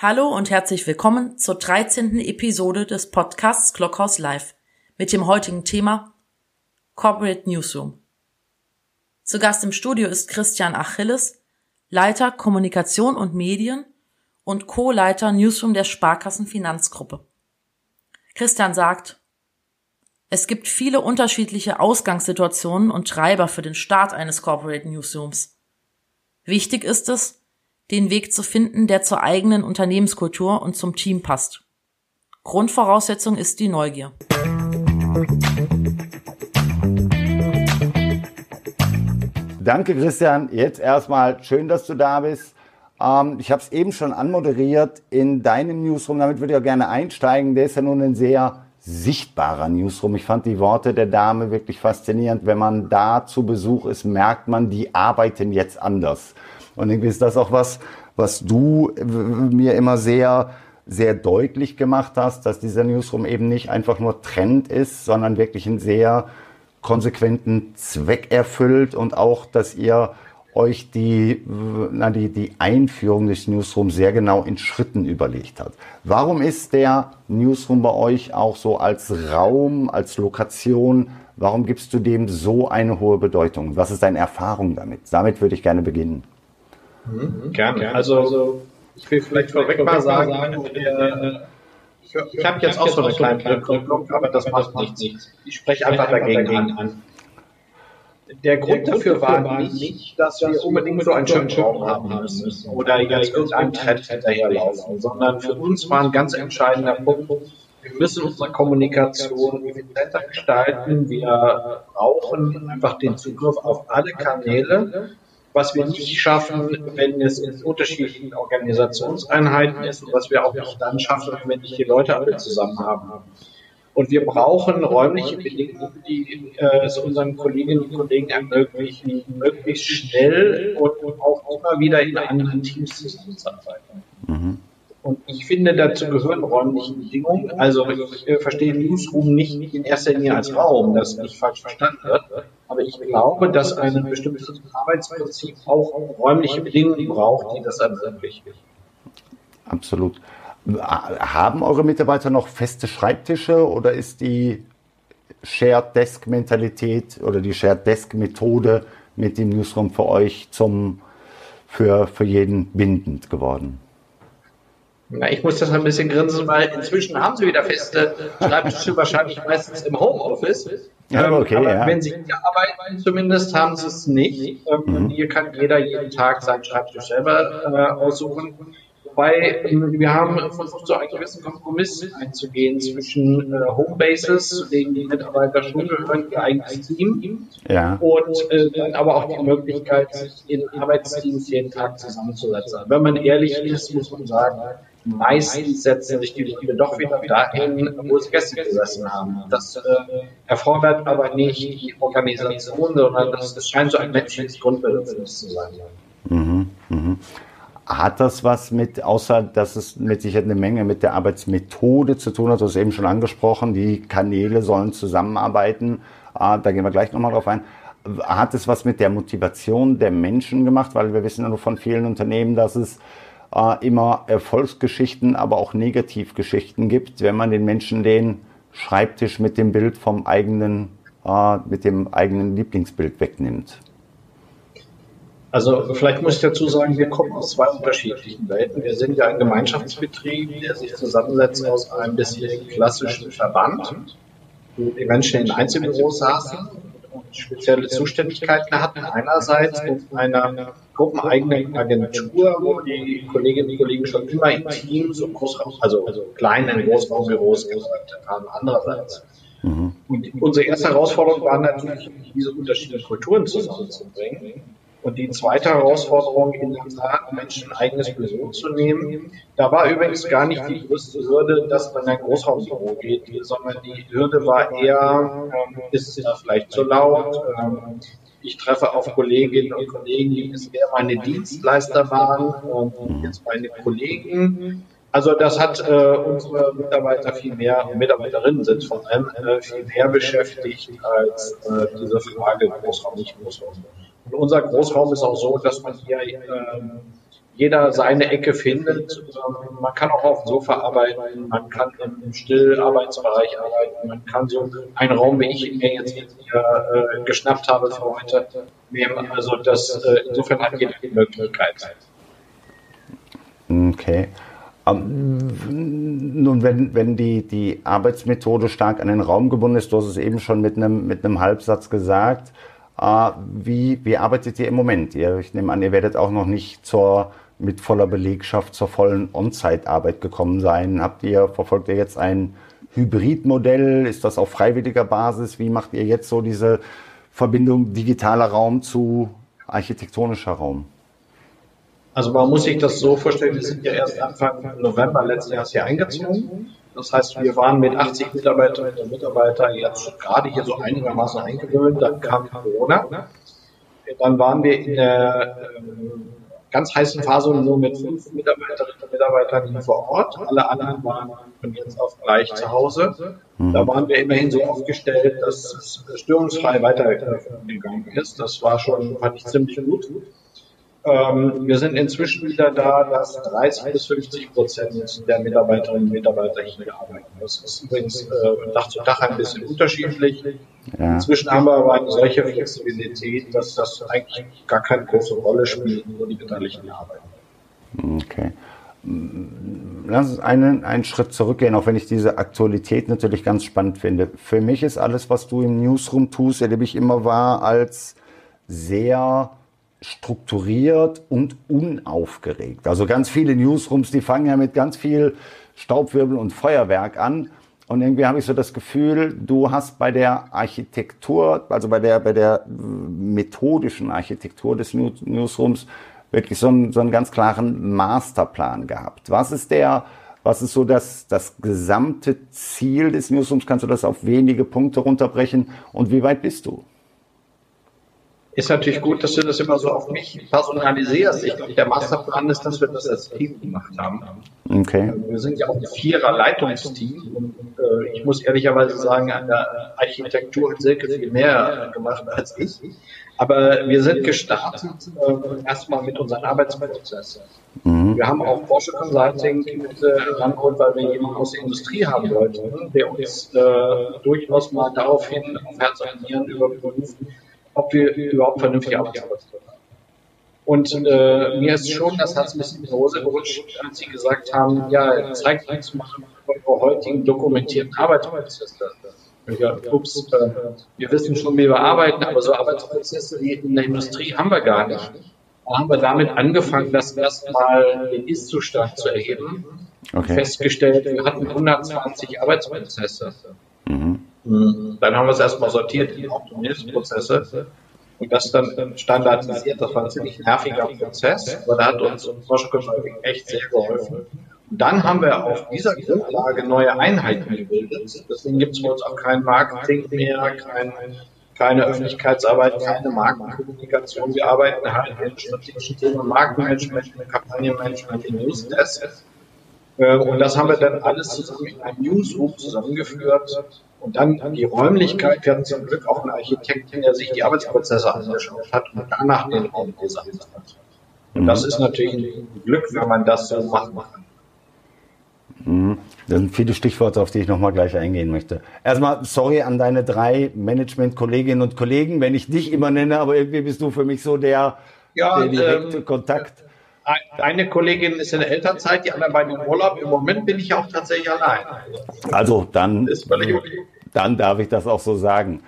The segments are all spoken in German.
Hallo und herzlich willkommen zur 13. Episode des Podcasts Clockhouse Live mit dem heutigen Thema Corporate Newsroom. Zu Gast im Studio ist Christian Achilles, Leiter Kommunikation und Medien und Co-Leiter Newsroom der Sparkassen Finanzgruppe. Christian sagt, es gibt viele unterschiedliche Ausgangssituationen und Treiber für den Start eines Corporate Newsrooms. Wichtig ist es, den Weg zu finden, der zur eigenen Unternehmenskultur und zum Team passt. Grundvoraussetzung ist die Neugier. Danke, Christian. Jetzt erstmal schön, dass du da bist. Ähm, ich habe es eben schon anmoderiert in deinem Newsroom. Damit würde ich auch gerne einsteigen. Der ist ja nun ein sehr sichtbarer Newsroom. Ich fand die Worte der Dame wirklich faszinierend. Wenn man da zu Besuch ist, merkt man, die arbeiten jetzt anders. Und irgendwie ist das auch was, was du mir immer sehr, sehr deutlich gemacht hast, dass dieser Newsroom eben nicht einfach nur Trend ist, sondern wirklich einen sehr konsequenten Zweck erfüllt und auch, dass ihr euch die, na, die, die Einführung des Newsrooms sehr genau in Schritten überlegt hat. Warum ist der Newsroom bei euch auch so als Raum, als Lokation, warum gibst du dem so eine hohe Bedeutung? Was ist deine Erfahrung damit? Damit würde ich gerne beginnen. Mhm. Gerne. Gerne. Also, also, ich will vielleicht vorweg mal sagen, sagen äh, ich, ich habe jetzt auch so eine kleine Rückkopplung, aber das macht nichts. Ich spreche einfach dagegen an. Der Grund dafür war nicht, dass wir unbedingt so einen schönen Raum haben müssen oder jetzt irgendeinem Trend hinterherlaufen, sondern für uns war ein ganz entscheidender Punkt, wir müssen unsere Kommunikation effizienter gestalten. Wir brauchen einfach den Zugriff auf alle Kanäle was wir nicht schaffen, wenn es in unterschiedlichen Organisationseinheiten ist und was wir auch nicht dann schaffen, wenn nicht die Leute alle zusammen haben. Und wir brauchen räumliche Bedingungen, die äh, es unseren Kolleginnen und Kollegen ermöglichen, möglichst schnell und, und auch immer wieder in anderen Teams zusammenzuarbeiten. Mhm. Und ich finde, dazu gehören räumliche Bedingungen. Also ich äh, verstehe Newsroom nicht in erster Linie als Raum, das nicht falsch verstanden wird. Aber ich glaube, dass ein bestimmtes Arbeitsprinzip auch räumliche Bedingungen braucht, die das ermöglichen. Absolut. Haben eure Mitarbeiter noch feste Schreibtische oder ist die Shared Desk Mentalität oder die Shared Desk Methode mit dem Newsroom für euch zum, für, für jeden bindend geworden? Na, ich muss das ein bisschen grinsen, weil inzwischen haben sie wieder feste Schreibtische, wahrscheinlich meistens im Homeoffice. Ja, ähm, okay, aber ja. wenn sie hier arbeiten, zumindest haben sie es nicht. Ähm, mhm. Hier kann jeder jeden Tag seinen Schreibtisch selber äh, aussuchen. Wobei ähm, wir haben versucht, so einen gewissen Kompromiss einzugehen zwischen äh, Homebases, zu denen die Mitarbeiter schon gehören, ihr eigenes Team, ja. und äh, dann aber auch die Möglichkeit, sich in Arbeitsteams jeden Tag zusammenzusetzen. Wenn man ehrlich ist, muss man sagen, meistens setzen sich die Leute doch wieder dahin, wo sie gestern gesessen haben. Das äh, erfordert aber nicht die Organisation, sondern das, scheint so ein menschliches Grundbedürfnis zu sein. Mhm, mhm. Hat das was mit, außer dass es mit Sicherheit eine Menge mit der Arbeitsmethode zu tun hat, du hast eben schon angesprochen, die Kanäle sollen zusammenarbeiten, ah, da gehen wir gleich nochmal drauf ein. Hat es was mit der Motivation der Menschen gemacht? Weil wir wissen ja nur von vielen Unternehmen, dass es äh, immer Erfolgsgeschichten, aber auch Negativgeschichten gibt, wenn man den Menschen den Schreibtisch mit dem Bild vom eigenen, äh, mit dem eigenen Lieblingsbild wegnimmt. Also vielleicht muss ich dazu sagen, wir kommen aus zwei unterschiedlichen Welten. Wir sind ja ein Gemeinschaftsbetrieb, der sich zusammensetzt aus einem bisschen klassischen Verband, wo die Menschen in Einzelbüros saßen und spezielle Zuständigkeiten hatten einerseits und einer gruppeneigenen Agentur, wo die Kolleginnen und Kollegen schon immer in Teams und Großraum, also, also kleinen Großraumbüros gearbeitet haben, andererseits. Mhm. Und unsere erste Herausforderung war natürlich, diese unterschiedlichen Kulturen zusammenzubringen. Und die zweite Herausforderung, in der Tat Menschen ein eigenes Büro zu nehmen. Da war übrigens gar nicht die größte Hürde, dass man in ein Großraumbüro geht, sondern die Hürde war eher, ähm, ist es vielleicht zu laut, ähm, ich treffe auf Kolleginnen und Kollegen, die bisher meine Dienstleister waren und jetzt meine Kollegen. Also das hat äh, unsere Mitarbeiter viel mehr, Mitarbeiterinnen sind vor allem äh, viel mehr beschäftigt als äh, diese Frage Großraum, nicht Großraum. Und unser Großraum ist auch so, dass man hier äh, jeder seine Ecke findet. Man kann auch auf dem Sofa arbeiten, man kann im Stillarbeitsbereich arbeiten, man kann so einen Raum, wie ich mir jetzt hier äh, geschnappt habe für heute, nehmen. Also das äh, insofern hat jeder die Möglichkeit. Okay. Ähm, nun, wenn, wenn die, die Arbeitsmethode stark an den Raum gebunden ist, du hast es eben schon mit einem, mit einem Halbsatz gesagt, äh, wie, wie arbeitet ihr im Moment? Ihr, ich nehme an, ihr werdet auch noch nicht zur, mit voller Belegschaft zur vollen On-Site-Arbeit gekommen sein. Habt ihr, verfolgt ihr jetzt ein Hybridmodell? Ist das auf freiwilliger Basis? Wie macht ihr jetzt so diese Verbindung digitaler Raum zu architektonischer Raum? Also man muss sich das so vorstellen, wir sind ja erst Anfang November letzten Jahres hier eingezogen. Das heißt, wir waren mit 80 Mitarbeiterinnen und Mitarbeitern jetzt gerade hier so einigermaßen eingewöhnt. Dann kam Corona. Dann waren wir in der ähm, ganz heißen Phase nur mit fünf Mitarbeiterinnen und Mitarbeitern hier vor Ort. Alle anderen waren von jetzt auf gleich zu Hause. Mhm. Da waren wir immerhin so aufgestellt, dass es störungsfrei weitergegangen ist. Das war schon, fand ich ziemlich gut. Ähm, wir sind inzwischen wieder da, dass 30 bis 50 Prozent der Mitarbeiterinnen und Mitarbeiter hier arbeiten. Das ist übrigens äh, Tag zu Tag ein bisschen unterschiedlich. Ja. Inzwischen haben wir aber eine solche Flexibilität, dass das eigentlich gar keine große Rolle spielt, wo die Beteiligten arbeiten. Okay. Lass uns einen, einen Schritt zurückgehen, auch wenn ich diese Aktualität natürlich ganz spannend finde. Für mich ist alles, was du im Newsroom tust, erlebe ich immer wahr als sehr strukturiert und unaufgeregt. Also ganz viele Newsrooms, die fangen ja mit ganz viel Staubwirbel und Feuerwerk an. Und irgendwie habe ich so das Gefühl, du hast bei der Architektur, also bei der, bei der methodischen Architektur des Newsrooms wirklich so einen, so einen ganz klaren Masterplan gehabt. Was ist der, was ist so das, das gesamte Ziel des Newsrooms? Kannst du das auf wenige Punkte runterbrechen? Und wie weit bist du? Ist natürlich gut, dass du das immer so auf mich personalisierst. Ich glaube, der Masterplan ist, dass wir das als Team gemacht haben. Okay. Wir sind ja auch ein vierer Leitungsteam und äh, ich muss ehrlicherweise sagen, an der Architektur hat Silke viel mehr gemacht als ich. Aber wir sind gestartet äh, erstmal mit unseren Arbeitsprozessen. Mhm. Wir haben auch Porsche Consulting mit äh, rangeholt, weil wir jemanden aus der Industrie haben wollten, der uns äh, durchaus mal daraufhin auf Herz und Nieren überprüft, ob wir überhaupt vernünftig arbeiten. Und äh, mir ist schon das Herz ein bisschen in die Hose gerutscht, als sie gesagt haben, ja, zeigt uns mal eure heutigen dokumentierten Arbeitsprozesse. Ja, ups, äh, wir wissen schon, wie wir arbeiten, aber so Arbeitsprozesse wie in der Industrie haben wir gar nicht. Da haben wir damit angefangen, das erstmal den Ist-Zustand zu erheben. Okay. Festgestellt, wir hatten 120 Arbeitsprozesse. Mhm. Dann haben wir es erstmal sortiert in Optimierungsprozesse und das dann standardisiert. Das war ein ziemlich nerviger Prozess, aber da hat uns Forschung echt sehr geholfen. Und dann haben wir auf dieser Grundlage neue Einheiten gebildet. Deswegen gibt es bei uns auch kein Marketing mehr, kein, keine Öffentlichkeitsarbeit, keine Markenkommunikation. Wir arbeiten halt in strategischen Themen Markenmanagement, Kampagnenmanagement, in Newsdesk. Äh, und das haben wir dann alles zusammen in einem Newsroom zusammengeführt und dann die Räumlichkeit. Wir hatten zum Glück auch einen Architekten, der sich die Arbeitsprozesse angeschaut hat und danach den Raum designt hat. Und das ist natürlich ein Glück, wenn man das so machen kann. Mhm. Das sind viele Stichworte, auf die ich nochmal gleich eingehen möchte. Erstmal sorry an deine drei Management-Kolleginnen und Kollegen, wenn ich dich immer nenne, aber irgendwie bist du für mich so der, ja, der direkte ähm, Kontakt. Eine Kollegin ist in der Elternzeit, die anderen beiden im Urlaub. Im Moment bin ich auch tatsächlich allein. Also dann, dann darf ich das auch so sagen.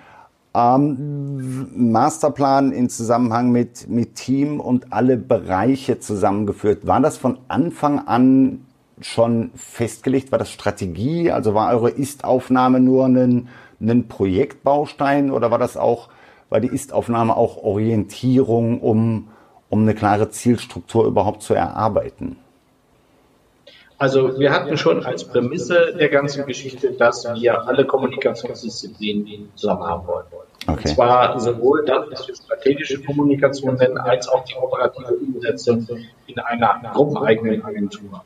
Ähm, Masterplan in Zusammenhang mit, mit Team und alle Bereiche zusammengeführt. War das von Anfang an schon festgelegt? War das Strategie? Also war eure Ist-Aufnahme nur ein, ein Projektbaustein oder war das auch, war die Ist-Aufnahme auch Orientierung, um um eine klare Zielstruktur überhaupt zu erarbeiten? Also wir hatten schon als Prämisse der ganzen Geschichte, dass wir alle Kommunikationsdisziplinen zusammen haben wollen. Okay. Und zwar sowohl das, was wir strategische Kommunikation nennen, als auch die operative Umsetzung in einer gruppeneigenen Agentur.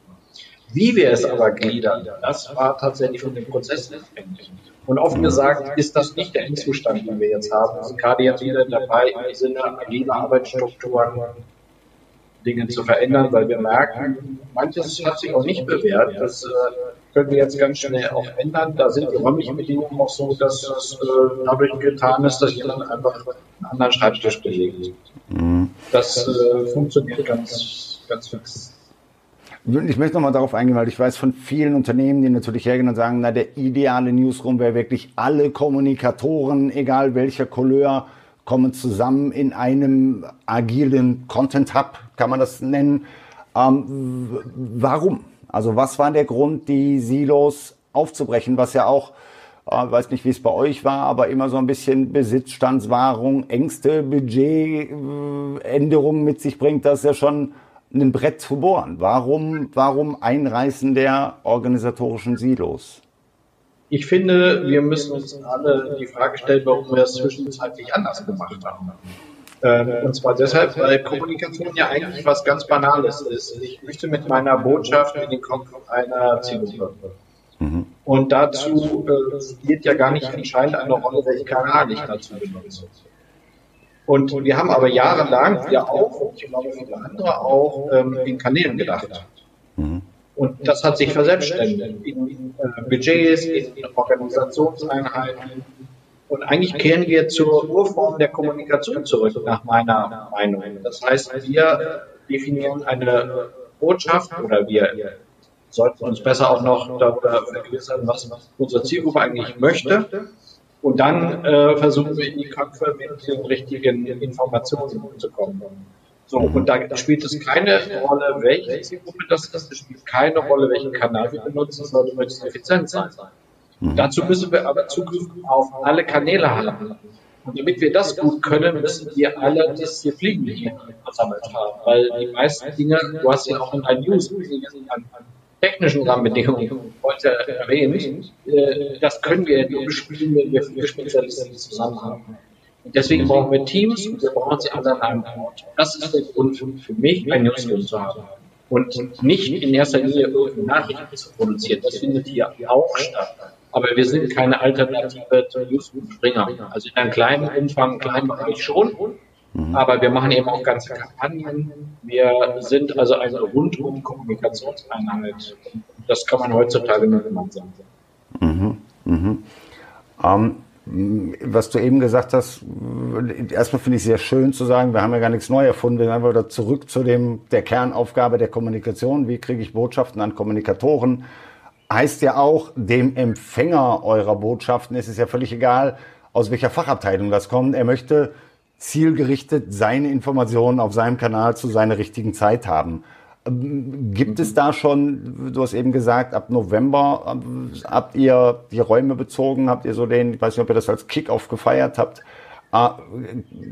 Wie wir es aber gliedern, das war tatsächlich von den Prozessen abhängig. Und offen gesagt ist das nicht der Endzustand, den wir jetzt haben. Sind gerade jetzt wieder dabei im Sinne agiler Arbeitsstrukturen Dinge zu verändern, weil wir merken, manches hat sich auch nicht bewährt. Das äh, können wir jetzt ganz schnell auch ändern. Da sind die räumlichen Bedingungen auch so, dass es äh, dadurch getan ist, dass jemand einfach einen anderen Schreibtisch belegt. Mhm. Das äh, funktioniert ganz, ganz fix. Ich möchte nochmal darauf eingehen, weil ich weiß von vielen Unternehmen, die natürlich hergehen und sagen, na, der ideale Newsroom wäre wirklich alle Kommunikatoren, egal welcher Couleur, kommen zusammen in einem agilen Content Hub, kann man das nennen. Ähm, warum? Also was war der Grund, die Silos aufzubrechen, was ja auch, äh, weiß nicht, wie es bei euch war, aber immer so ein bisschen Besitzstandswahrung, Ängste, Budgetänderungen mit sich bringt, das ist ja schon ein Brett zu bohren. Warum, warum Einreißen der organisatorischen Silos? Ich finde, wir müssen uns alle die Frage stellen, warum wir es zwischenzeitlich anders gemacht haben. Ähm, und zwar deshalb, weil Kommunikation ja eigentlich was ganz Banales ist. Ich möchte mit meiner Botschaft in den Kopf einer Zielgruppe. Mhm. Und dazu äh, spielt ja gar nicht entscheidend eine Rolle, welchen Kanal ich dazu benutze. Und wir haben aber jahrelang, wir auch, und ich glaube viele andere auch, ähm, in Kanälen gedacht. Mhm. Und das hat sich verselbstständigt in äh, Budgets, in Organisationseinheiten. Und eigentlich kehren wir zur Urform der Kommunikation zurück, nach meiner Meinung. Das heißt, wir definieren eine Botschaft oder wir sollten uns besser auch noch darüber vergewissern, was unsere Zielgruppe eigentlich möchte. Und dann äh, versuchen wir in die Köpfe mit den richtigen Informationen zu kommen. So, und da spielt es keine Rolle, welche Zielgruppe das ist, es spielt keine Rolle, welchen Kanal wir benutzen, es sollte möglichst effizient sein. Mhm. Dazu müssen wir aber Zugriff auf alle Kanäle haben. Und damit wir das gut können, müssen wir alle Disziplinen hier versammelt haben. Weil die meisten Dinge, du hast ja auch in deinen News an technischen Rahmenbedingungen heute erwähnt, äh, das können wir nur bespielen, wenn wir viele Spezialisten zusammen haben. Deswegen brauchen wir Teams und wir brauchen sie alle an einem Ort. Das ist der Grund für, für mich, ein Newsroom zu haben. Und nicht in erster Linie irgendeine Nachrichten zu produzieren. Das findet hier auch statt. Aber wir sind keine Alternative zu Newsroom Springer. Also in einem kleinen Umfang, kleinen Bereich schon. Mhm. Aber wir machen eben auch ganze Kampagnen. Wir sind also eine rundum Kommunikationseinheit. Das kann man heutzutage nur gemeinsam sagen. Mhm. Mhm. Ähm, was du eben gesagt hast, erstmal finde ich sehr schön zu sagen, wir haben ja gar nichts neu erfunden, wir sind einfach wieder zurück zu dem, der Kernaufgabe der Kommunikation. Wie kriege ich Botschaften an Kommunikatoren? Heißt ja auch, dem Empfänger eurer Botschaften ist es ja völlig egal, aus welcher Fachabteilung das kommt. Er möchte zielgerichtet seine Informationen auf seinem Kanal zu seiner richtigen Zeit haben. Ähm, gibt es da schon, du hast eben gesagt, ab November ähm, habt ihr die Räume bezogen, habt ihr so den, ich weiß nicht, ob ihr das als Kickoff gefeiert habt. Ah,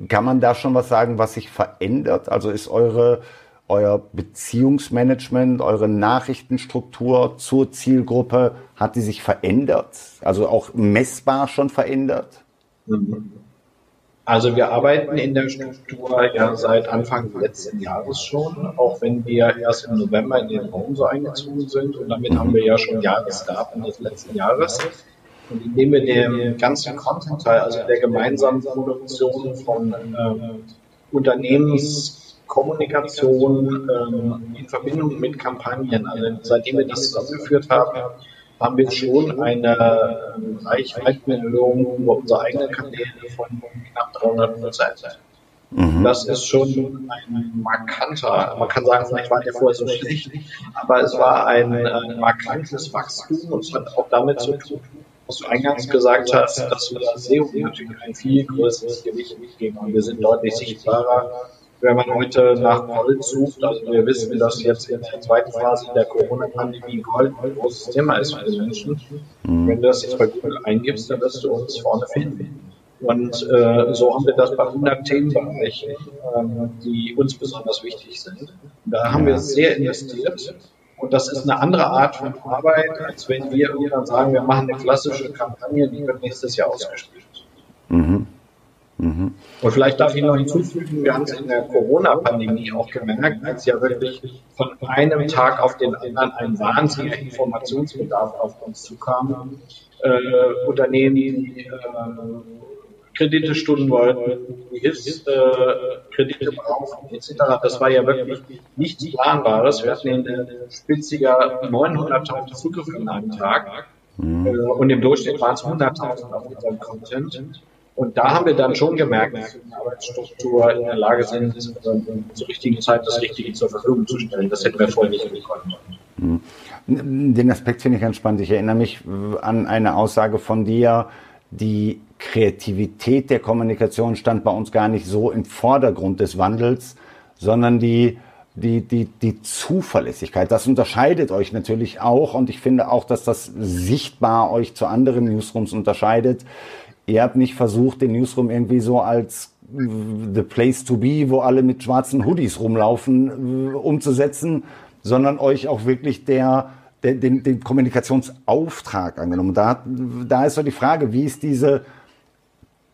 kann man da schon was sagen, was sich verändert? Also ist eure, euer Beziehungsmanagement, eure Nachrichtenstruktur zur Zielgruppe, hat die sich verändert? Also auch messbar schon verändert? Also wir arbeiten in der Struktur ja seit Anfang letzten Jahres schon, auch wenn wir erst im November in den Raum so eingezogen sind und damit haben wir ja schon Jahresdaten des letzten Jahres. Und indem wir den ganzen Content-Teil, also der gemeinsamen Produktion von ähm, Unternehmenskommunikation ähm, in Verbindung mit Kampagnen, also seitdem wir das zusammengeführt haben, haben wir schon eine Reichweitenerhöhung über unsere eigenen Kanäle von knapp 300 Prozent. Mhm. Das ist schon ein markanter, man kann sagen, vielleicht war der vorher so schlecht, aber es war ein, markantes Wachstum und es hat auch damit zu tun, was du eingangs gesagt hast, dass wir SEO natürlich ein viel größeres Gewicht geben. Wir sind deutlich sichtbarer wenn man heute nach Gold sucht, also wir wissen, dass jetzt in der zweiten Phase der Corona-Pandemie Gold ein großes Thema ist für die Menschen. Mhm. Wenn du das jetzt bei Google eingibst, dann wirst du uns vorne finden. Und äh, so haben wir das bei 100 Themenbereichen, ähm, die uns besonders wichtig sind. Da haben wir sehr investiert. Und das ist eine andere Art von Arbeit, als wenn wir irgendwann sagen, wir machen eine klassische Kampagne, die wird nächstes Jahr ausgespielt. Mhm. Mhm. Und vielleicht darf ich noch hinzufügen, wir haben es in der Corona-Pandemie auch gemerkt, als ja wirklich von einem Tag auf den anderen ein wahnsinniger Informationsbedarf auf uns zukam. Äh, Unternehmen, die äh, Kredite stunden wollten, die Hilfskredite äh, brauchen, etc. Das war ja wirklich nichts Planbares. Wir hatten in Spitziger 900.000 Zugriffe an einem Tag mhm. äh, und im Durchschnitt waren es 100.000 auf unserem Content. Und da haben wir dann schon gemerkt, dass wir in der Arbeitsstruktur in der Lage sind, zur richtigen Zeit das Richtige zur Verfügung zu stellen. Das hätten wir vorher nicht gekonnt. Mhm. Den Aspekt finde ich ganz spannend. Ich erinnere mich an eine Aussage von dir, die Kreativität der Kommunikation stand bei uns gar nicht so im Vordergrund des Wandels, sondern die, die, die, die Zuverlässigkeit. Das unterscheidet euch natürlich auch und ich finde auch, dass das sichtbar euch zu anderen Newsrooms unterscheidet. Ihr habt nicht versucht, den Newsroom irgendwie so als the place to be, wo alle mit schwarzen Hoodies rumlaufen, umzusetzen, sondern euch auch wirklich der den, den Kommunikationsauftrag angenommen. Da, da ist so die Frage, wie ist diese,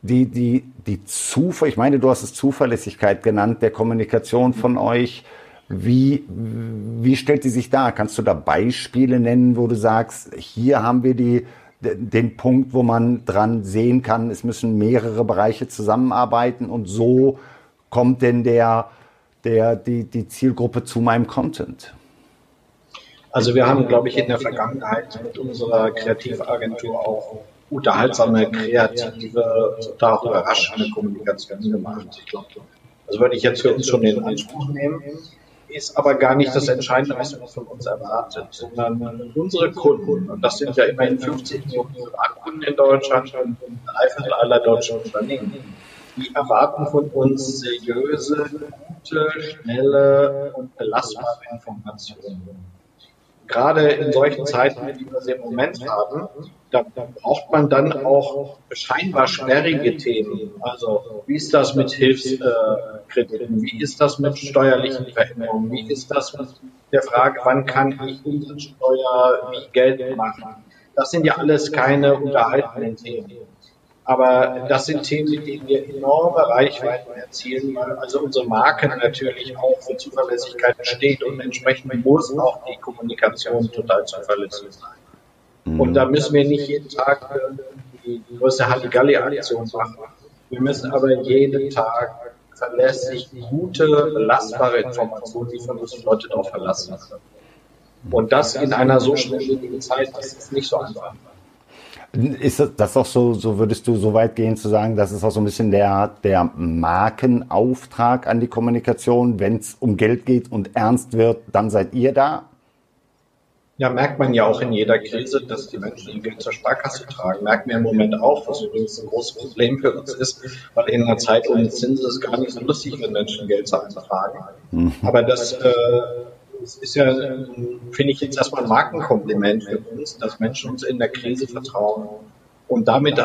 die, die, die Zuver, ich meine, du hast es Zuverlässigkeit genannt, der Kommunikation von euch. Wie, wie stellt die sich da? Kannst du da Beispiele nennen, wo du sagst, hier haben wir die, den Punkt, wo man dran sehen kann, es müssen mehrere Bereiche zusammenarbeiten und so kommt denn der, der, die, die Zielgruppe zu meinem Content? Also wir haben, glaube ich, in der Vergangenheit mit unserer Kreativagentur auch unterhaltsame, kreative, total überraschende Kommunikation gemacht. Ich glaube, das würde ich jetzt für uns schon in Anspruch nehmen. Ist aber gar nicht das Entscheidende, was man von uns erwartet, sondern unsere Kunden, und das sind ja immerhin 50 Millionen Privatkunden in Deutschland und drei Viertel aller deutschen Unternehmen, die erwarten von uns seriöse, gute, schnelle und belastbare Informationen gerade in solchen Zeiten, wie wir sie im Moment haben, da, braucht man dann auch scheinbar sperrige Themen. Also wie ist das mit Hilfskrediten? Wie ist das mit steuerlichen Veränderungen? Wie ist das mit der Frage, wann kann ich Umsatzsteuer wie Geld machen? Das sind ja alles keine unterhaltenden Themen. Aber das sind Themen, mit denen wir enorme Reichweiten erzielen, weil also unsere Marke natürlich auch für Zuverlässigkeit steht und entsprechend muss auch die Kommunikation total zuverlässig sein. Mhm. Und da müssen wir nicht jeden Tag äh, die größte Halligalli-Aktion machen. Wir müssen aber jeden Tag verlässlich gute, belastbare Informationen liefern, wo sich Leute darauf verlassen können. Und das in einer so schnelllebigen Zeit, das ist nicht so einfach. Ist das auch so, so würdest du so weit gehen zu sagen, das ist auch so ein bisschen der, der Markenauftrag an die Kommunikation, wenn es um Geld geht und ernst wird, dann seid ihr da? Ja, merkt man ja auch in jeder Krise, dass die Menschen ihr Geld zur Sparkasse tragen. Merken wir im Moment auch, was übrigens ein großes Problem für uns ist, weil in einer Zeit ohne Zinsen ist es gar nicht so lustig, wenn Menschen Geld zu tragen. Mhm. Aber das äh, es ist ja, finde ich jetzt erstmal ein Markenkompliment für uns, dass Menschen uns in der Krise vertrauen. Und damit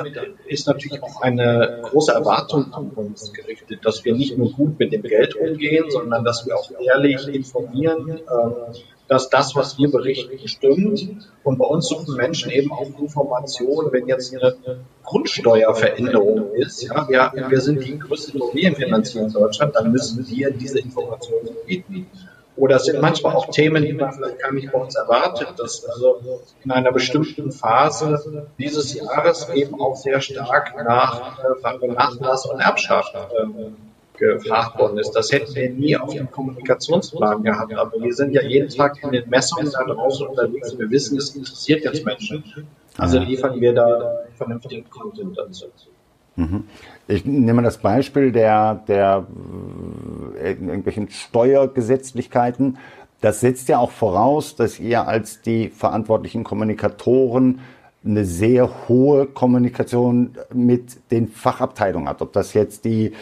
ist natürlich auch eine große Erwartung an uns gerichtet, dass wir nicht nur gut mit dem Geld umgehen, sondern dass wir auch ehrlich informieren, ähm, dass das, was wir berichten, stimmt. Und bei uns suchen Menschen eben auch Informationen, wenn jetzt eine Grundsteuerveränderung ist. Ja, wir, wir sind die größte Immobilienfinanzierung in Deutschland, dann müssen wir diese Informationen bieten. Oder es sind manchmal auch Themen, die man vielleicht gar nicht bei uns erwartet, dass also in einer bestimmten Phase dieses Jahres eben auch sehr stark nach äh, Nachlass und Erbschaft äh, gefragt worden ist. Das hätten wir nie auf dem Kommunikationsplan gehabt. Aber wir sind ja jeden Tag in den Messungen da draußen unterwegs und wir wissen, es interessiert jetzt Menschen. Also liefern wir da vernünftigen Content dazu. Ich nehme das Beispiel der, der äh, irgendwelchen Steuergesetzlichkeiten. Das setzt ja auch voraus, dass ihr als die verantwortlichen Kommunikatoren eine sehr hohe Kommunikation mit den Fachabteilungen habt. Ob das jetzt die,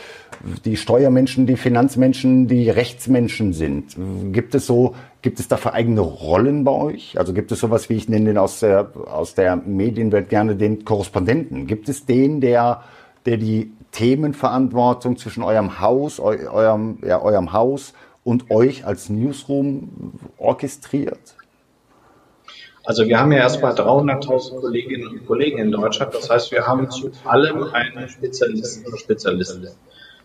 die Steuermenschen, die Finanzmenschen, die Rechtsmenschen sind. Gibt es so, gibt es dafür eigene Rollen bei euch? Also gibt es sowas, wie ich nenne den aus der, aus der Medienwelt gerne den Korrespondenten? Gibt es den, der der die Themenverantwortung zwischen eurem Haus, eu, eurem, ja, eurem Haus und euch als Newsroom orchestriert? Also wir haben ja erstmal 300.000 Kolleginnen und Kollegen in Deutschland. Das heißt, wir haben zu allem einen Spezialisten oder Spezialisten.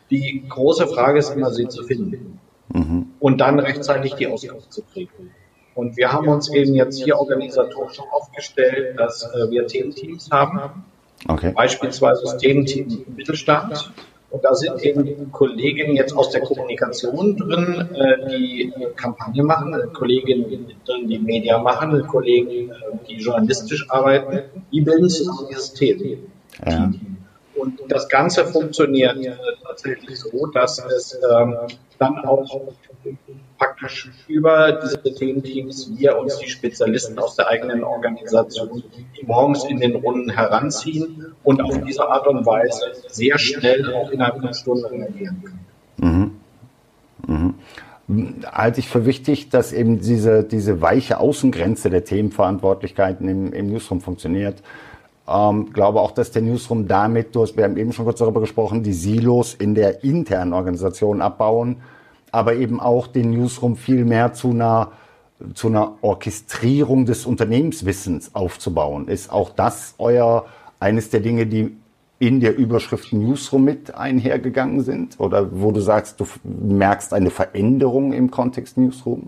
Die große Frage ist immer, sie zu finden mhm. und dann rechtzeitig die Auskunft zu kriegen. Und wir haben uns eben jetzt hier organisatorisch aufgestellt, dass äh, wir Thementeams haben Okay. Beispielsweise das Thementeam Mittelstand. Und da sind eben Kolleginnen jetzt aus der Kommunikation drin, äh, die Kampagne machen, Kolleginnen drin, die Media machen, Kollegen, äh, die journalistisch arbeiten. Die bilden zusammen dieses Thema. Ja. Und das Ganze funktioniert äh, tatsächlich so, dass es ähm, dann auch praktisch über diese Thementeams wir uns die Spezialisten aus der eigenen Organisation morgens in den Runden heranziehen und auf diese Art und Weise sehr schnell auch innerhalb einer Stunde reagieren können. Mhm. Mhm. Halte ich für wichtig, dass eben diese, diese weiche Außengrenze der Themenverantwortlichkeiten im, im Newsroom funktioniert. Ähm, glaube auch, dass der Newsroom damit, du hast, wir haben eben schon kurz darüber gesprochen, die Silos in der internen Organisation abbauen, aber eben auch den Newsroom viel mehr zu einer, zu einer Orchestrierung des Unternehmenswissens aufzubauen. Ist auch das euer, eines der Dinge, die in der Überschrift Newsroom mit einhergegangen sind? Oder wo du sagst, du merkst eine Veränderung im Kontext Newsroom?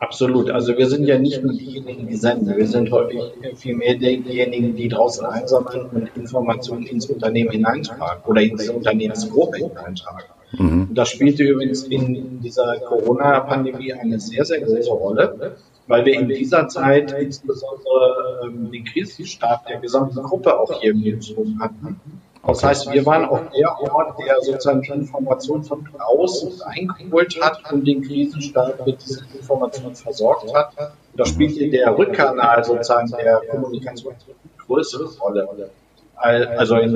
Absolut. Also wir sind ja nicht nur diejenigen, die senden. Wir sind häufig vielmehr diejenigen, die draußen einsammeln und Informationen ins Unternehmen hineintragen oder in diese Unternehmensgruppe hineintragen. Mhm. Das spielte übrigens in dieser Corona-Pandemie eine sehr, sehr große Rolle, weil wir in dieser Zeit insbesondere ähm, den Krisenstab der gesamten Gruppe auch hier im Newsroom hatten. Das heißt, wir waren auch der Ort, der sozusagen die Informationen von draußen eingeholt hat und den Krisenstab mit diesen Informationen versorgt hat. Da spielte der Rückkanal sozusagen der Kommunikation eine größere Rolle. Also in,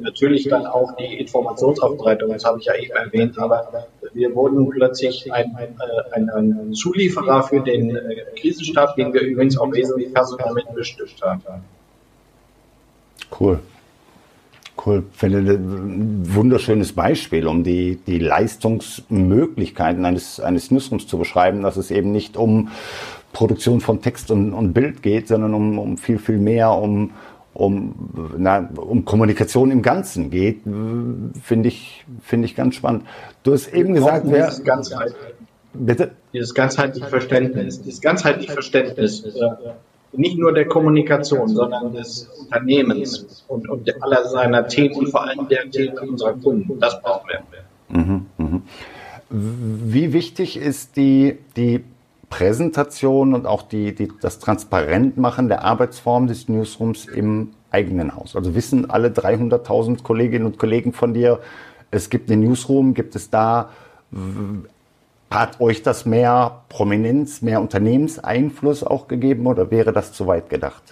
natürlich dann auch die Informationsaufbereitung, das habe ich ja eben erwähnt, aber wir wurden plötzlich ein, ein, ein Zulieferer für den äh, Krisenstab, den wir übrigens auch wesentlich personell mitbestimmt haben. Cool. Cool. Finde ein wunderschönes Beispiel, um die, die Leistungsmöglichkeiten eines, eines Newsrooms zu beschreiben, dass es eben nicht um Produktion von Text und, und Bild geht, sondern um, um viel, viel mehr um, um, na, um Kommunikation im Ganzen geht, finde ich, finde ich ganz spannend. Du hast eben gesagt, wer. Ganzheit, bitte? Dieses ganzheitliche Verständnis, dieses ganzheitliche Verständnis, äh, nicht nur der Kommunikation, sondern des Unternehmens und, und aller seiner Themen und vor allem der Themen unserer Kunden. Das brauchen wir. Mhm, mh. Wie wichtig ist die, die Präsentation und auch die, die, das Transparentmachen der Arbeitsform des Newsrooms im eigenen Haus. Also wissen alle 300.000 Kolleginnen und Kollegen von dir, es gibt einen Newsroom, gibt es da, hat euch das mehr Prominenz, mehr Unternehmenseinfluss auch gegeben oder wäre das zu weit gedacht?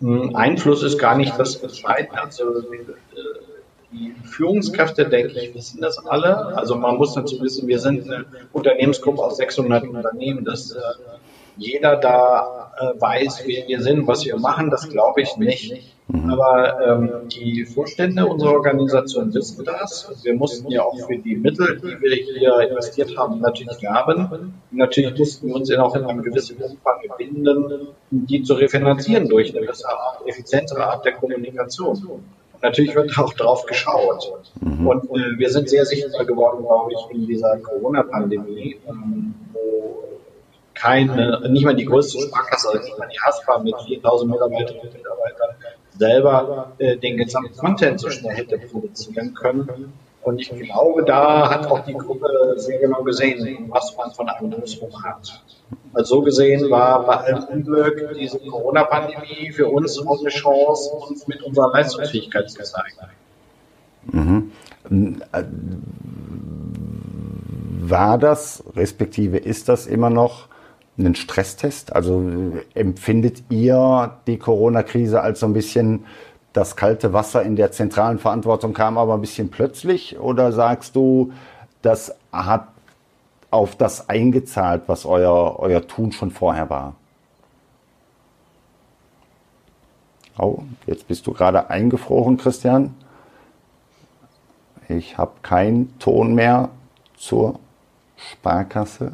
Hm, Einfluss ist gar nicht das Entscheidende. Also, die Führungskräfte, denke ich, wissen das alle. Also man muss dazu wissen, wir sind eine Unternehmensgruppe aus 600 Unternehmen. Dass äh, jeder da äh, weiß, wer wir sind, was wir machen, das glaube ich nicht. Mhm. Aber ähm, die Vorstände unserer Organisation wissen das. Wir mussten ja auch für die Mittel, die wir hier investiert haben, natürlich werben. Natürlich mussten wir uns auch in einem gewissen Umfang binden, die zu refinanzieren durch eine bessere, effizientere Art der Kommunikation. Natürlich wird auch drauf geschaut. Mhm. Und äh, wir sind sehr sichtbar geworden, glaube ich, in dieser Corona-Pandemie, ähm, wo keine, nicht mal die größte Sparkasse, also nicht mal die HASPA mit 4000 Mitarbeiterinnen und Mitarbeitern selber äh, den gesamten Content so schnell hätte produzieren können. Und ich glaube, da hat auch die Gruppe sehr genau gesehen, was man von einem Newsroom hat. Also so gesehen war bei allem Unglück diese Corona-Pandemie für uns auch eine Chance, uns mit unserer Leistungsfähigkeit zu zeigen. Mhm. War das, respektive ist das immer noch ein Stresstest? Also empfindet ihr die Corona-Krise als so ein bisschen das kalte Wasser in der zentralen Verantwortung kam aber ein bisschen plötzlich? Oder sagst du, das hat auf das eingezahlt, was euer, euer Tun schon vorher war? Oh, jetzt bist du gerade eingefroren, Christian. Ich habe keinen Ton mehr zur Sparkasse.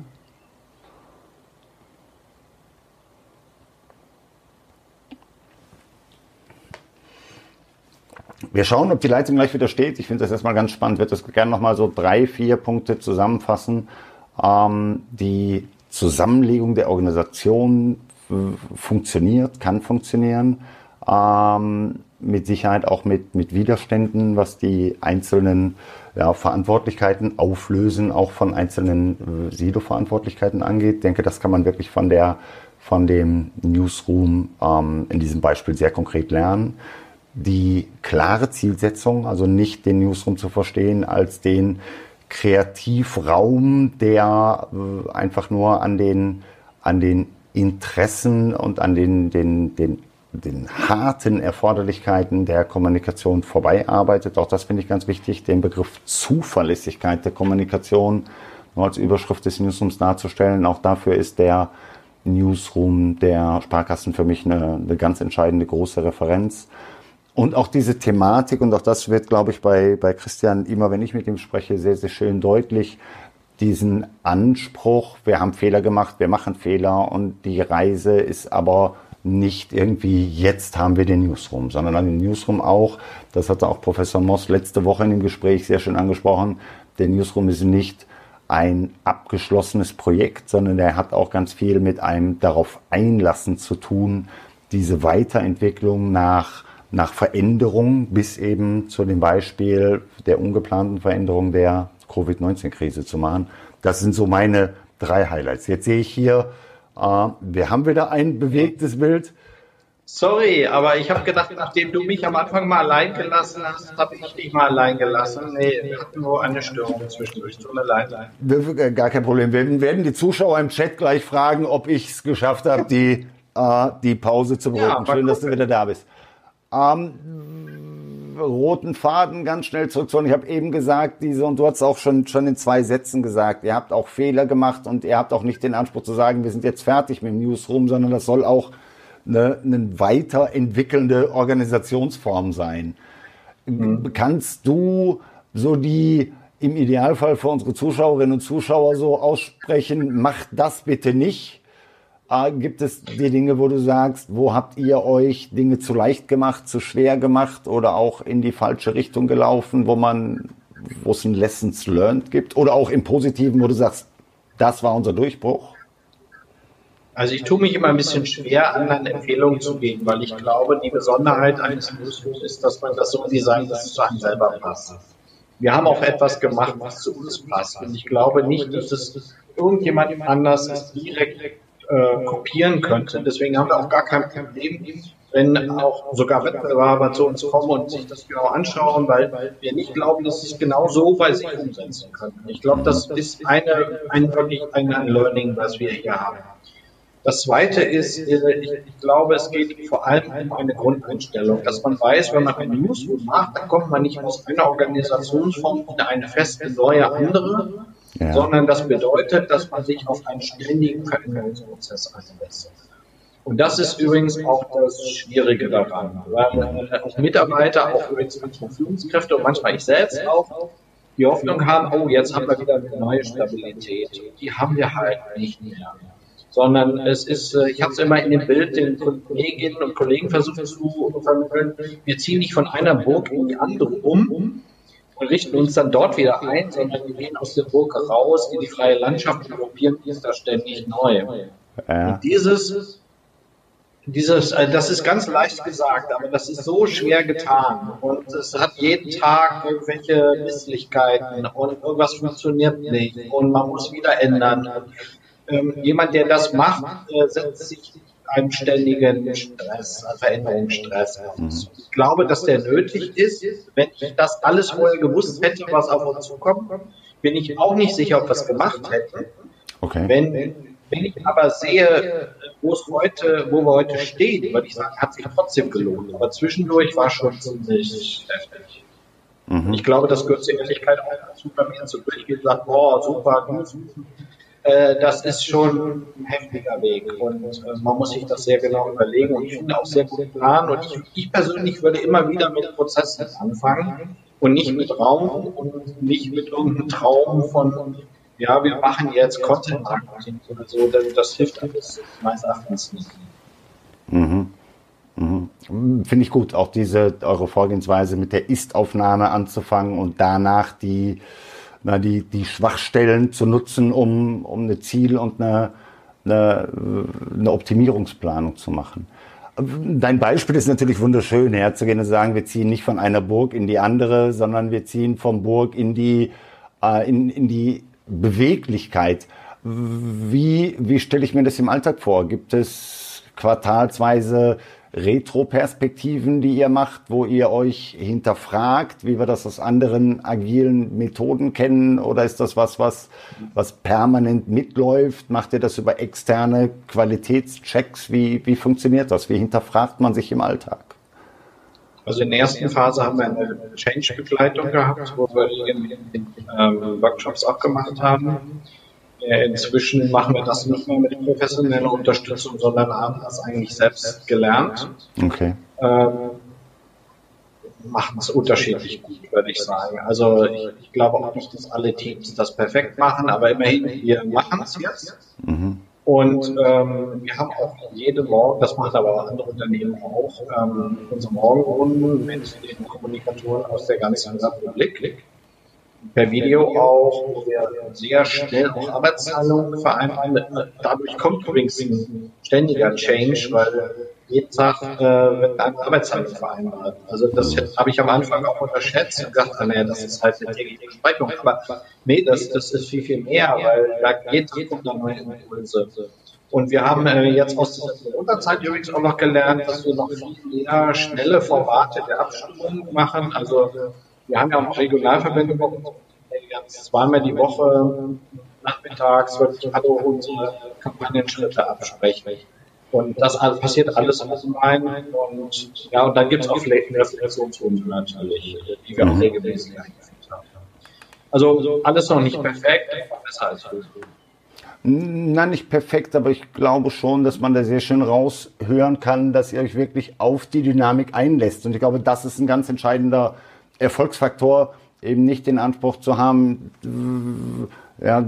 Wir schauen, ob die Leitung gleich wieder steht. Ich finde das erstmal ganz spannend. Ich würde das gerne nochmal so drei, vier Punkte zusammenfassen. Ähm, die Zusammenlegung der Organisation funktioniert, kann funktionieren. Ähm, mit Sicherheit auch mit, mit Widerständen, was die einzelnen ja, Verantwortlichkeiten auflösen, auch von einzelnen äh, Silo-Verantwortlichkeiten angeht. Ich denke, das kann man wirklich von der von dem Newsroom ähm, in diesem Beispiel sehr konkret lernen. Die klare Zielsetzung, also nicht den Newsroom zu verstehen als den Kreativraum, der äh, einfach nur an den, an den Interessen und an den, den, den, den harten Erforderlichkeiten der Kommunikation vorbei arbeitet. Auch das finde ich ganz wichtig, den Begriff Zuverlässigkeit der Kommunikation nur als Überschrift des Newsrooms darzustellen. Auch dafür ist der Newsroom der Sparkassen für mich eine, eine ganz entscheidende große Referenz. Und auch diese Thematik, und auch das wird, glaube ich, bei, bei Christian immer, wenn ich mit ihm spreche, sehr, sehr schön deutlich, diesen Anspruch, wir haben Fehler gemacht, wir machen Fehler und die Reise ist aber nicht irgendwie, jetzt haben wir den Newsroom, sondern an den Newsroom auch, das hatte auch Professor Moss letzte Woche in dem Gespräch sehr schön angesprochen, der Newsroom ist nicht ein abgeschlossenes Projekt, sondern er hat auch ganz viel mit einem darauf einlassen zu tun, diese Weiterentwicklung nach, nach Veränderung bis eben zu dem Beispiel der ungeplanten Veränderung der Covid-19-Krise zu machen. Das sind so meine drei Highlights. Jetzt sehe ich hier, äh, wir haben wieder ein bewegtes Bild. Sorry, aber ich habe gedacht, nachdem du mich am Anfang mal allein gelassen hast, habe ich dich mal allein gelassen. Nee, wir hatten nur eine Störung zwischendurch. Tut mir leid. Gar kein Problem. Wir werden die Zuschauer im Chat gleich fragen, ob ich es geschafft habe, die, äh, die Pause zu beruhigen. Ja, Schön, dass du wieder da bist. Ähm, roten Faden ganz schnell zurückzuholen. Ich habe eben gesagt, diese, und du hast auch schon, schon in zwei Sätzen gesagt, ihr habt auch Fehler gemacht und ihr habt auch nicht den Anspruch zu sagen, wir sind jetzt fertig mit dem Newsroom, sondern das soll auch eine, eine weiterentwickelnde Organisationsform sein. Mhm. Kannst du so die im Idealfall für unsere Zuschauerinnen und Zuschauer so aussprechen, macht das bitte nicht? Äh, gibt es die Dinge, wo du sagst, wo habt ihr euch Dinge zu leicht gemacht, zu schwer gemacht oder auch in die falsche Richtung gelaufen, wo man, wo es ein Lessons learned gibt oder auch im Positiven, wo du sagst, das war unser Durchbruch? Also ich tue mich immer ein bisschen schwer, anderen Empfehlungen zu geben, weil ich glaube, die Besonderheit eines Newsrooms ist, dass man das so designt, dass es zu einem selber passt. Wir haben auch etwas gemacht, was zu uns passt. Und ich glaube nicht, dass es irgendjemand anders direkt äh, kopieren könnte. Deswegen haben wir auch gar kein Problem, wenn auch sogar Wettbewerber zu uns kommen und sich das genau anschauen, weil wir nicht glauben, dass es genau so bei sich umsetzen können. Ich glaube, das ist eine, ein wirklich ein Learning, was wir hier haben. Das Zweite ist, ich, glaube, es geht vor allem um eine Grundeinstellung, dass man weiß, wenn man ein Newsroom macht, dann kommt man nicht aus einer Organisationsform in eine feste neue andere, ja. sondern das bedeutet, dass man sich auf einen ständigen Veränderungsprozess einlässt. Und das ist übrigens auch das Schwierige daran, weil auch Mitarbeiter, auch übrigens Führungskräfte und manchmal ich selbst auch, die Hoffnung haben, oh, jetzt haben wir wieder eine neue Stabilität. Die haben wir halt nicht mehr sondern es ist, äh, ich habe es immer in dem Bild den Kolleginnen und Kollegen versucht zu vermitteln, wir ziehen nicht von einer Burg in die andere um und richten uns dann dort wieder ein, sondern wir gehen aus der Burg raus in die freie Landschaft und probieren dies da ständig neu. Ja. Und dieses dieses, äh, das ist ganz leicht gesagt, aber das ist so schwer getan. Und es hat jeden Tag irgendwelche Misslichkeiten und irgendwas funktioniert nicht und man muss wieder ändern ähm, jemand, der das macht, äh, setzt sich einem ständigen Stress, Veränderungsstress aus. Ich glaube, dass der nötig ist. Wenn ich das alles vorher gewusst hätte, was auf uns zukommt, bin ich auch nicht sicher, ob wir es gemacht hätten. Okay. Wenn, wenn ich aber sehe, wo es heute, wo wir heute stehen, würde ich sagen, hat sich trotzdem gelohnt. Aber zwischendurch war schon ziemlich heftig. Mhm. Ich glaube, das gehört zur Ehrlichkeit auch dazu, bei mir zu durchgehen und sagt, boah, super, äh, das ist schon ein heftiger Weg und äh, man muss sich das sehr genau überlegen und ich finde auch sehr gut planen und ich, ich, persönlich würde immer wieder mit Prozessen anfangen und nicht mit Raum und nicht mit irgendeinem Traum von ja, wir machen jetzt Content Marketing oder so, das, das hilft alles meines Erachtens nicht. Mhm. Mhm. Finde ich gut, auch diese eure Vorgehensweise mit der Ist-Aufnahme anzufangen und danach die na, die, die Schwachstellen zu nutzen, um, um eine Ziel- und eine, eine, eine Optimierungsplanung zu machen. Dein Beispiel ist natürlich wunderschön, herzugehen und sagen, wir ziehen nicht von einer Burg in die andere, sondern wir ziehen vom Burg in die, äh, in, in die Beweglichkeit. Wie, wie stelle ich mir das im Alltag vor? Gibt es quartalsweise Retro-Perspektiven, die ihr macht, wo ihr euch hinterfragt, wie wir das aus anderen agilen Methoden kennen? Oder ist das was, was, was permanent mitläuft? Macht ihr das über externe Qualitätschecks? Wie, wie funktioniert das? Wie hinterfragt man sich im Alltag? Also in der ersten Phase haben wir eine Change-Begleitung gehabt, wo wir in, in, ähm, Workshops auch gemacht haben. Inzwischen machen wir das nicht mehr mit professioneller Unterstützung, sondern haben das eigentlich selbst gelernt. Okay. Ähm, machen es unterschiedlich gut, würde ich sagen. Also ich, ich, glaube auch nicht, dass alle Teams das perfekt machen, aber immerhin, wir machen es jetzt. Mhm. Und ähm, wir haben auch jede Morgen, das machen aber auch andere Unternehmen auch, ähm, unsere Morgenrunden mit den Kommunikatoren aus der ganzen Republik per Video auch, sehr schnell auch Arbeitsteilung vereinbaren. Dadurch kommt übrigens ein ständiger Change, weil jeden Tag äh, wird eine Arbeitsteilung vereinbart. Also das habe ich am Anfang auch unterschätzt und gedacht, naja, das ist halt eine tägliche Besprechung. Aber nee, das, das ist viel, viel mehr, weil da jeden Tag kommt da neue Impulse. Und wir haben äh, jetzt aus der Unterzeit übrigens auch noch gelernt, dass wir noch viel mehr schnelle Formate der Abstimmung machen. Also wir haben ja auch Regionalverbände bei uns, zweimal die Woche nachmittags wirklich alle unsere Kampagnenschritte absprechen. Und das passiert alles online und ja, und dann gibt es auch Reflexionsrunden natürlich, die wir auch mhm. regelmäßig eingeführt haben. Also alles noch nicht perfekt, besser als früher. Na, nicht perfekt, aber ich glaube schon, dass man da sehr schön raushören kann, dass ihr euch wirklich auf die Dynamik einlässt. Und ich glaube, das ist ein ganz entscheidender Erfolgsfaktor, eben nicht den Anspruch zu haben, ja,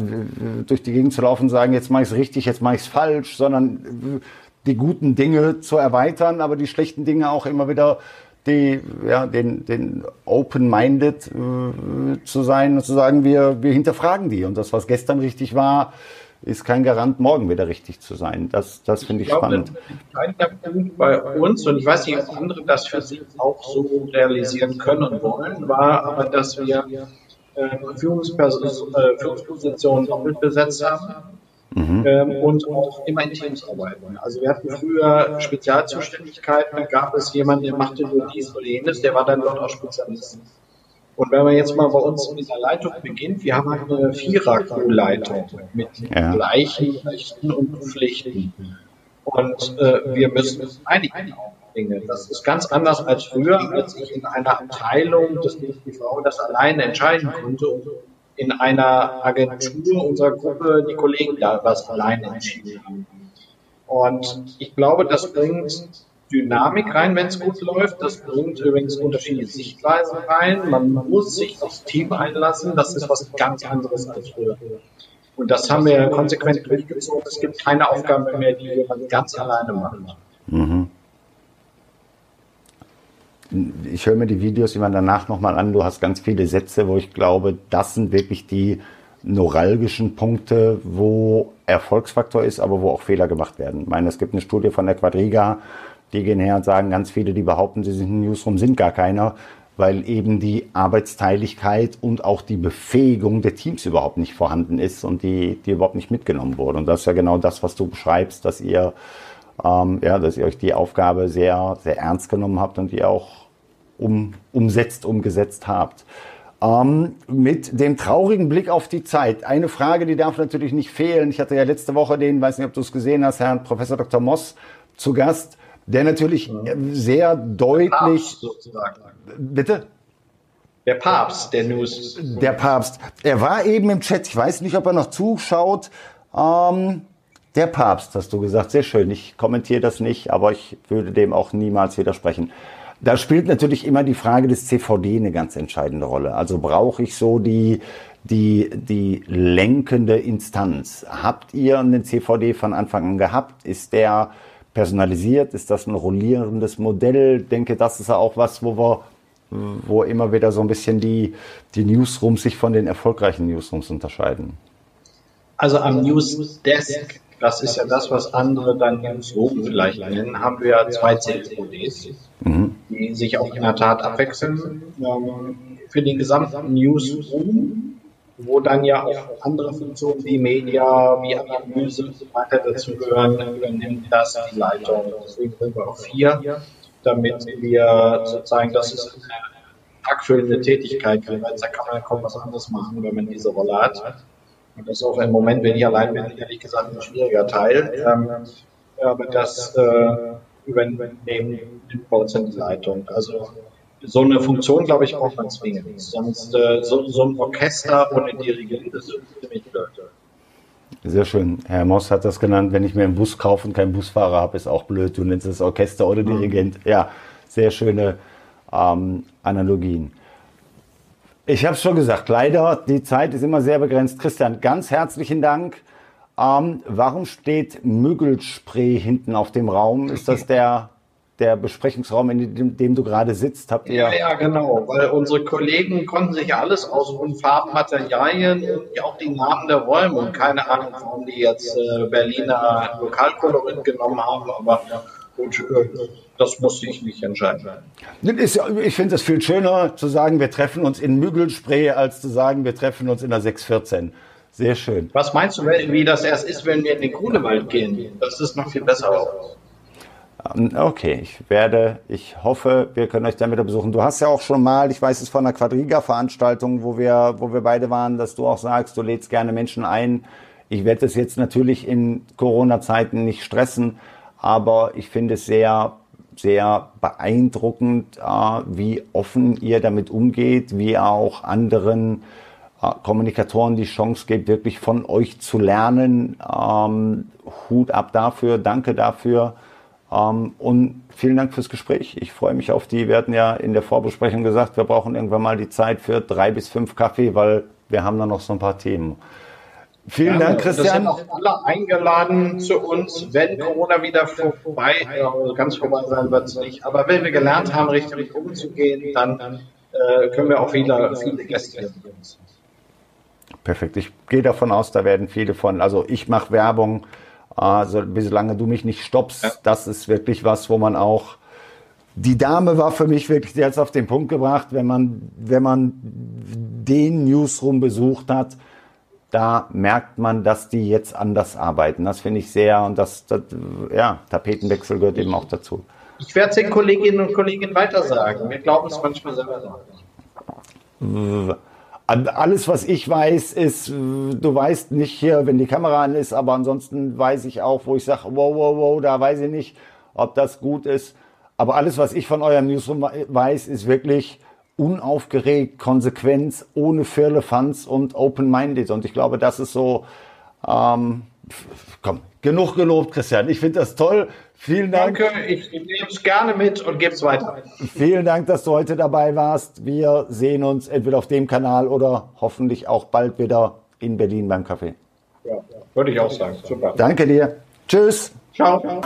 durch die Gegend zu laufen und sagen, jetzt mache ich es richtig, jetzt mache ich es falsch, sondern die guten Dinge zu erweitern, aber die schlechten Dinge auch immer wieder die, ja, den, den open-minded äh, zu sein und zu sagen, wir, wir hinterfragen die. Und das, was gestern richtig war, ist kein Garant, morgen wieder richtig zu sein. Das, das finde ich, ich glaube, spannend. Ein Punkt bei uns, und ich weiß nicht, ob andere das für sich auch so realisieren können und wollen, war aber, dass wir äh, äh, Führungspositionen doppelt besetzt haben. Mhm. Ähm, und auch immer in Teams arbeiten. Also wir hatten früher Spezialzuständigkeiten, da gab es jemanden, der machte nur dies oder jenes, der war dann dort auch Spezialist. Und wenn man jetzt mal bei uns in der Leitung beginnt, wir haben eine Vierer-Crew-Leitung mit ja. gleichen Rechten und Pflichten. Und äh, wir müssen einigen Dinge. Das ist ganz anders als früher, als ich in einer Abteilung des DSGV das alleine entscheiden konnte und in einer Agentur unserer Gruppe die Kollegen da was alleine entschieden haben. Und ich glaube, das bringt Dynamik rein, wenn es gut läuft. Das bringt übrigens unterschiedliche Sichtweisen rein. Man muss sich aufs Team einlassen. Das ist was ganz anderes als früher. Und das haben wir konsequent durchgezogen. Es gibt keine Aufgaben mehr, die jemand ganz alleine macht. Mhm. Ich höre mir die Videos immer danach nochmal an. Du hast ganz viele Sätze, wo ich glaube, das sind wirklich die neuralgischen Punkte, wo Erfolgsfaktor ist, aber wo auch Fehler gemacht werden. Ich meine, es gibt eine Studie von der Quadriga, die gehen her und sagen, ganz viele, die behaupten, sie sind ein Newsroom, sind gar keiner, weil eben die Arbeitsteiligkeit und auch die Befähigung der Teams überhaupt nicht vorhanden ist und die, die überhaupt nicht mitgenommen wurde. Und das ist ja genau das, was du beschreibst, dass ihr, ähm, ja, dass ihr euch die Aufgabe sehr, sehr ernst genommen habt und die auch um, umsetzt, umgesetzt habt. Ähm, mit dem traurigen Blick auf die Zeit. Eine Frage, die darf natürlich nicht fehlen. Ich hatte ja letzte Woche den, weiß nicht, ob du es gesehen hast, Herrn Professor Dr. Moss zu Gast der natürlich sehr deutlich. Der Papst, sozusagen. Bitte? Der Papst, der News. Der Papst. Er war eben im Chat. Ich weiß nicht, ob er noch zuschaut. Ähm, der Papst, hast du gesagt. Sehr schön. Ich kommentiere das nicht, aber ich würde dem auch niemals widersprechen. Da spielt natürlich immer die Frage des CVD eine ganz entscheidende Rolle. Also brauche ich so die, die, die lenkende Instanz. Habt ihr einen CVD von Anfang an gehabt? Ist der personalisiert? Ist das ein rollierendes Modell? Ich denke, das ist ja auch was, wo wir wo immer wieder so ein bisschen die, die Newsrooms sich von den erfolgreichen Newsrooms unterscheiden. Also am Newsdesk das ist ja das, was andere dann Newsroom vielleicht nennen, haben wir zwei CFODs, mhm. die sich auch in der Tat abwechseln. Ähm, für den gesamten Newsroom, wo dann ja auch andere Funktionen wie Media, wie Analyse und so weiter dazugehören, übernimmt das die Leitung. Deswegen sind wir auch vier, damit wir sozusagen, das ist eine tagfüllende Tätigkeit, weil da kann man kaum was anderes machen, wenn man diese Rolle hat. Und das ist auch im Moment, wenn ich allein bin, ehrlich gesagt ein schwieriger Teil. Ähm, aber das äh, übernehmen bei uns in die Leitung. Also so eine Funktion, glaube ich, braucht man zwingend. Sonst äh, so, so, ein Orchester ohne Dirigent ist ziemlich blöd. Sehr schön. Herr Moss hat das genannt, wenn ich mir einen Bus kaufe und keinen Busfahrer habe, ist auch blöd. Du nennst es Orchester ohne mhm. Dirigent. Ja, sehr schöne ähm, Analogien. Ich habe es schon gesagt, leider, die Zeit ist immer sehr begrenzt. Christian, ganz herzlichen Dank. Ähm, warum steht Müggelspray hinten auf dem Raum? Ist das der, der Besprechungsraum, in dem, dem du gerade sitzt? Habt ihr ja, ja, genau, weil unsere Kollegen konnten sich ja alles aussuchen, Farben, Materialien und auch die Namen der Räume. Und keine Ahnung, warum die jetzt äh, Berliner Lokalkolorit genommen haben, aber gut, äh, das musste ich nicht entscheiden. Ich finde es viel schöner zu sagen, wir treffen uns in Müggelspray, als zu sagen, wir treffen uns in der 614. Sehr schön. Was meinst du, wie das erst ist, wenn wir in den Grunewald gehen? Das ist noch viel besser aus. Ähm, okay, ich werde, ich hoffe, wir können euch dann wieder besuchen. Du hast ja auch schon mal, ich weiß es von einer Quadriga-Veranstaltung, wo wir, wo wir beide waren, dass du auch sagst, du lädst gerne Menschen ein. Ich werde das jetzt natürlich in Corona-Zeiten nicht stressen, aber ich finde es sehr sehr beeindruckend, äh, wie offen ihr damit umgeht, wie ihr auch anderen äh, Kommunikatoren die Chance gibt, wirklich von euch zu lernen. Ähm, Hut ab dafür, danke dafür und vielen Dank fürs Gespräch. Ich freue mich auf die. Wir hatten ja in der Vorbesprechung gesagt, wir brauchen irgendwann mal die Zeit für drei bis fünf Kaffee, weil wir haben da noch so ein paar Themen. Vielen ja, Dank, Christian. Wir sind auch alle eingeladen zu uns, wenn Corona wieder vorbei, ganz vorbei sein wird es nicht. Aber wenn wir gelernt haben, richtig umzugehen, dann äh, können wir auch wieder viele Gäste Perfekt. Ich gehe davon aus, da werden viele von, also ich mache Werbung, also solange du mich nicht stoppst, ja. das ist wirklich was, wo man auch die Dame war für mich wirklich jetzt auf den Punkt gebracht, wenn man, wenn man den Newsroom besucht hat, da merkt man, dass die jetzt anders arbeiten. Das finde ich sehr und das, das, ja, Tapetenwechsel gehört eben auch dazu. Ich werde es den Kolleginnen und Kollegen weiter sagen. Wir glauben es manchmal selber nicht. Alles, was ich weiß, ist, du weißt nicht hier, wenn die Kamera an ist, aber ansonsten weiß ich auch, wo ich sage, wow, wow, wow, da weiß ich nicht, ob das gut ist. Aber alles, was ich von eurem Newsroom weiß, ist wirklich, unaufgeregt, konsequent, ohne Firlefanz und open-minded. Und ich glaube, das ist so, ähm, komm, genug gelobt, Christian. Ich finde das toll. Vielen Dank. Danke, ich nehme es gerne mit und gebe es weiter. Vielen Dank, dass du heute dabei warst. Wir sehen uns entweder auf dem Kanal oder hoffentlich auch bald wieder in Berlin beim Café. Ja, würde ich auch sagen. Super. Danke dir. Tschüss. Ciao. Ciao.